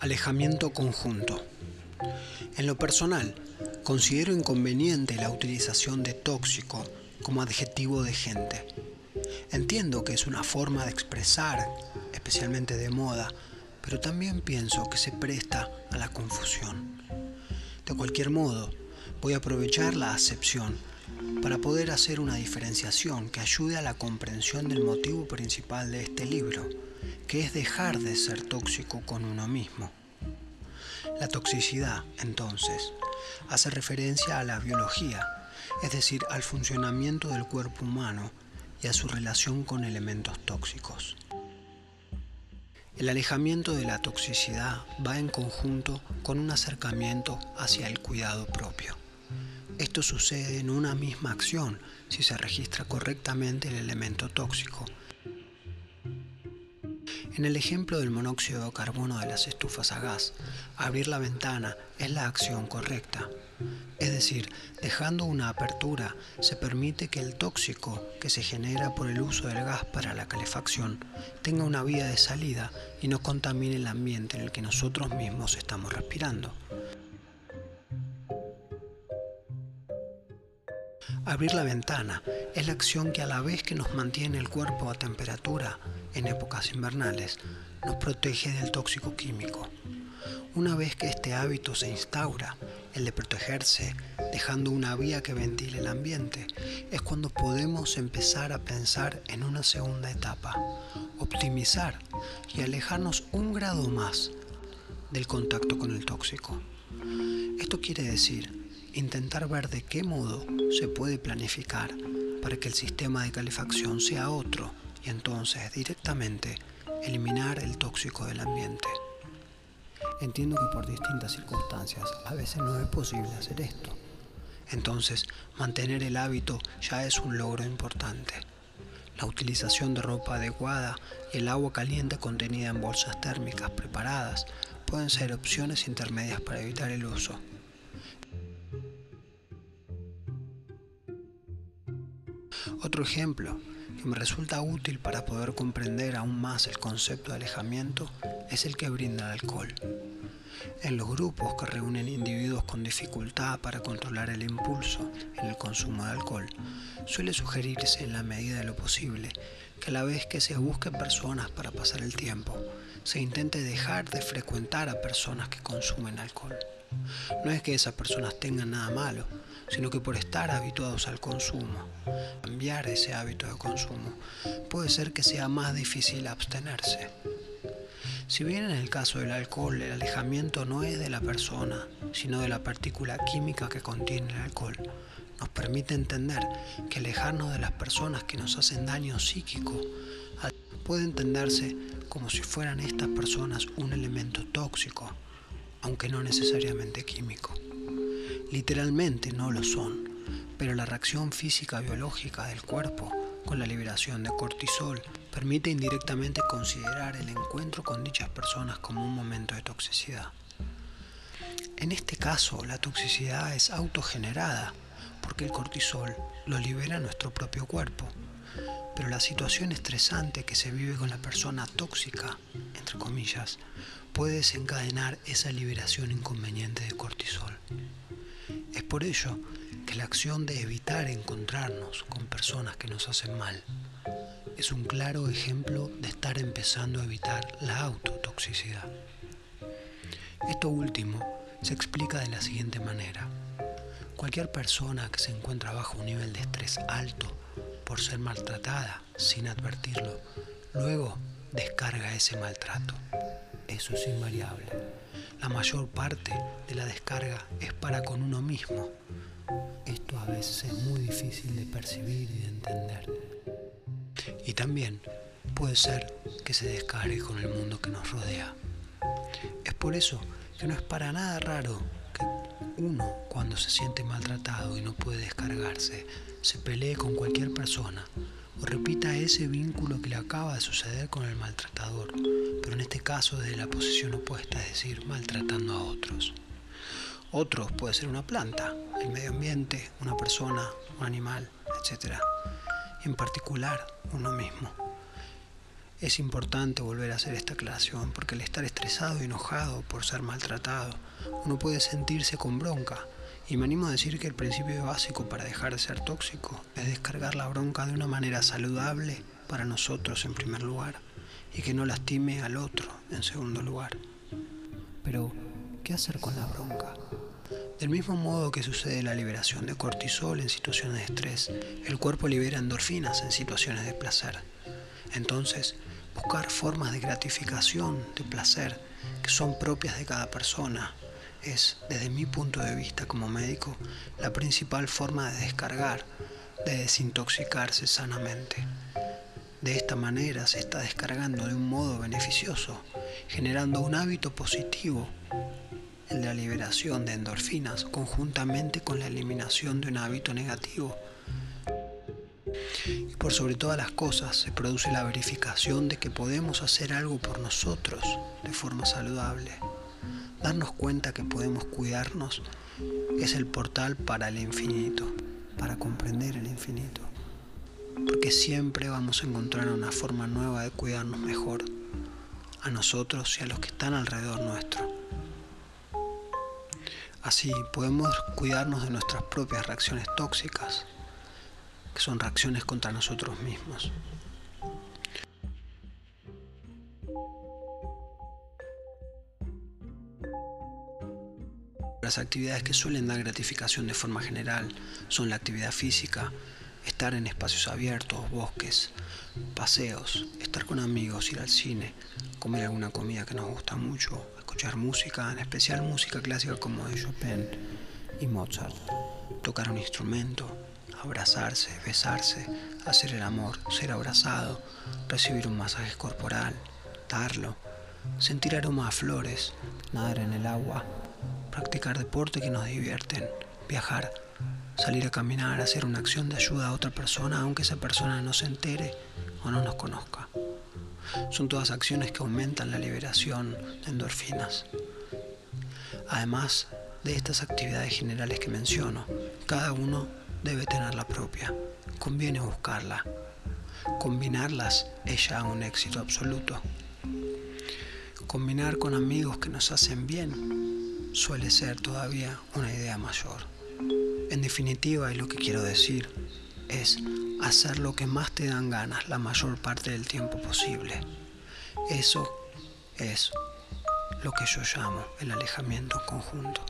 Alejamiento conjunto. En lo personal, considero inconveniente la utilización de tóxico como adjetivo de gente. Entiendo que es una forma de expresar, especialmente de moda, pero también pienso que se presta a la confusión. De cualquier modo, voy a aprovechar la acepción para poder hacer una diferenciación que ayude a la comprensión del motivo principal de este libro, que es dejar de ser tóxico con uno mismo. La toxicidad, entonces, hace referencia a la biología, es decir, al funcionamiento del cuerpo humano y a su relación con elementos tóxicos. El alejamiento de la toxicidad va en conjunto con un acercamiento hacia el cuidado propio. Esto sucede en una misma acción si se registra correctamente el elemento tóxico. En el ejemplo del monóxido de carbono de las estufas a gas, abrir la ventana es la acción correcta. Es decir, dejando una apertura se permite que el tóxico que se genera por el uso del gas para la calefacción tenga una vía de salida y no contamine el ambiente en el que nosotros mismos estamos respirando. Abrir la ventana es la acción que a la vez que nos mantiene el cuerpo a temperatura en épocas invernales, nos protege del tóxico químico. Una vez que este hábito se instaura, el de protegerse, dejando una vía que ventile el ambiente, es cuando podemos empezar a pensar en una segunda etapa, optimizar y alejarnos un grado más del contacto con el tóxico. Esto quiere decir intentar ver de qué modo se puede planificar para que el sistema de calefacción sea otro y entonces directamente eliminar el tóxico del ambiente. Entiendo que por distintas circunstancias a veces no es posible hacer esto. Entonces, mantener el hábito ya es un logro importante. La utilización de ropa adecuada y el agua caliente contenida en bolsas térmicas preparadas pueden ser opciones intermedias para evitar el uso. Otro ejemplo que me resulta útil para poder comprender aún más el concepto de alejamiento es el que brinda el alcohol. En los grupos que reúnen individuos con dificultad para controlar el impulso en el consumo de alcohol, suele sugerirse en la medida de lo posible que a la vez que se busquen personas para pasar el tiempo, se intente dejar de frecuentar a personas que consumen alcohol. No es que esas personas tengan nada malo, sino que por estar habituados al consumo, cambiar ese hábito de consumo, puede ser que sea más difícil abstenerse. Si bien en el caso del alcohol el alejamiento no es de la persona, sino de la partícula química que contiene el alcohol, nos permite entender que alejarnos de las personas que nos hacen daño psíquico puede entenderse como si fueran estas personas un elemento tóxico, aunque no necesariamente químico. Literalmente no lo son, pero la reacción física biológica del cuerpo con la liberación de cortisol permite indirectamente considerar el encuentro con dichas personas como un momento de toxicidad. En este caso, la toxicidad es autogenerada porque el cortisol lo libera nuestro propio cuerpo. Pero la situación estresante que se vive con la persona tóxica, entre comillas, puede desencadenar esa liberación inconveniente de cortisol. Es por ello que la acción de evitar encontrarnos con personas que nos hacen mal es un claro ejemplo de estar empezando a evitar la autotoxicidad. Esto último se explica de la siguiente manera. Cualquier persona que se encuentra bajo un nivel de estrés alto por ser maltratada sin advertirlo, luego descarga ese maltrato. Eso es invariable la mayor parte de la descarga es para con uno mismo. Esto a veces es muy difícil de percibir y de entender. Y también puede ser que se descargue con el mundo que nos rodea. Es por eso que no es para nada raro que uno, cuando se siente maltratado y no puede descargarse, se pelee con cualquier persona o repita ese vínculo que le acaba de suceder con el maltratador, pero en este caso desde la posición opuesta, es decir, maltratando a otros. Otros puede ser una planta, el medio ambiente, una persona, un animal, etc. En particular uno mismo. Es importante volver a hacer esta aclaración porque al estar estresado y enojado por ser maltratado, uno puede sentirse con bronca. Y me animo a decir que el principio básico para dejar de ser tóxico es descargar la bronca de una manera saludable para nosotros en primer lugar y que no lastime al otro en segundo lugar. Pero, ¿qué hacer con la bronca? Del mismo modo que sucede la liberación de cortisol en situaciones de estrés, el cuerpo libera endorfinas en situaciones de placer. Entonces, buscar formas de gratificación, de placer, que son propias de cada persona, es, desde mi punto de vista como médico, la principal forma de descargar, de desintoxicarse sanamente. De esta manera se está descargando de un modo beneficioso, generando un hábito positivo, el de la liberación de endorfinas, conjuntamente con la eliminación de un hábito negativo, y por sobre todas las cosas se produce la verificación de que podemos hacer algo por nosotros de forma saludable. Darnos cuenta que podemos cuidarnos es el portal para el infinito, para comprender el infinito. Porque siempre vamos a encontrar una forma nueva de cuidarnos mejor, a nosotros y a los que están alrededor nuestro. Así podemos cuidarnos de nuestras propias reacciones tóxicas, que son reacciones contra nosotros mismos. Las actividades que suelen dar gratificación de forma general son la actividad física, estar en espacios abiertos, bosques, paseos, estar con amigos, ir al cine, comer alguna comida que nos gusta mucho, escuchar música, en especial música clásica como de Chopin y Mozart, tocar un instrumento, abrazarse, besarse, hacer el amor, ser abrazado, recibir un masaje corporal, darlo, sentir aroma a flores, nadar en el agua, practicar deporte que nos divierten, viajar, salir a caminar, hacer una acción de ayuda a otra persona aunque esa persona no se entere o no nos conozca. Son todas acciones que aumentan la liberación de endorfinas. Además de estas actividades generales que menciono, cada uno debe tener la propia. Conviene buscarla. Combinarlas es ya un éxito absoluto. Combinar con amigos que nos hacen bien suele ser todavía una idea mayor. En definitiva, y lo que quiero decir es hacer lo que más te dan ganas la mayor parte del tiempo posible. Eso es lo que yo llamo el alejamiento conjunto.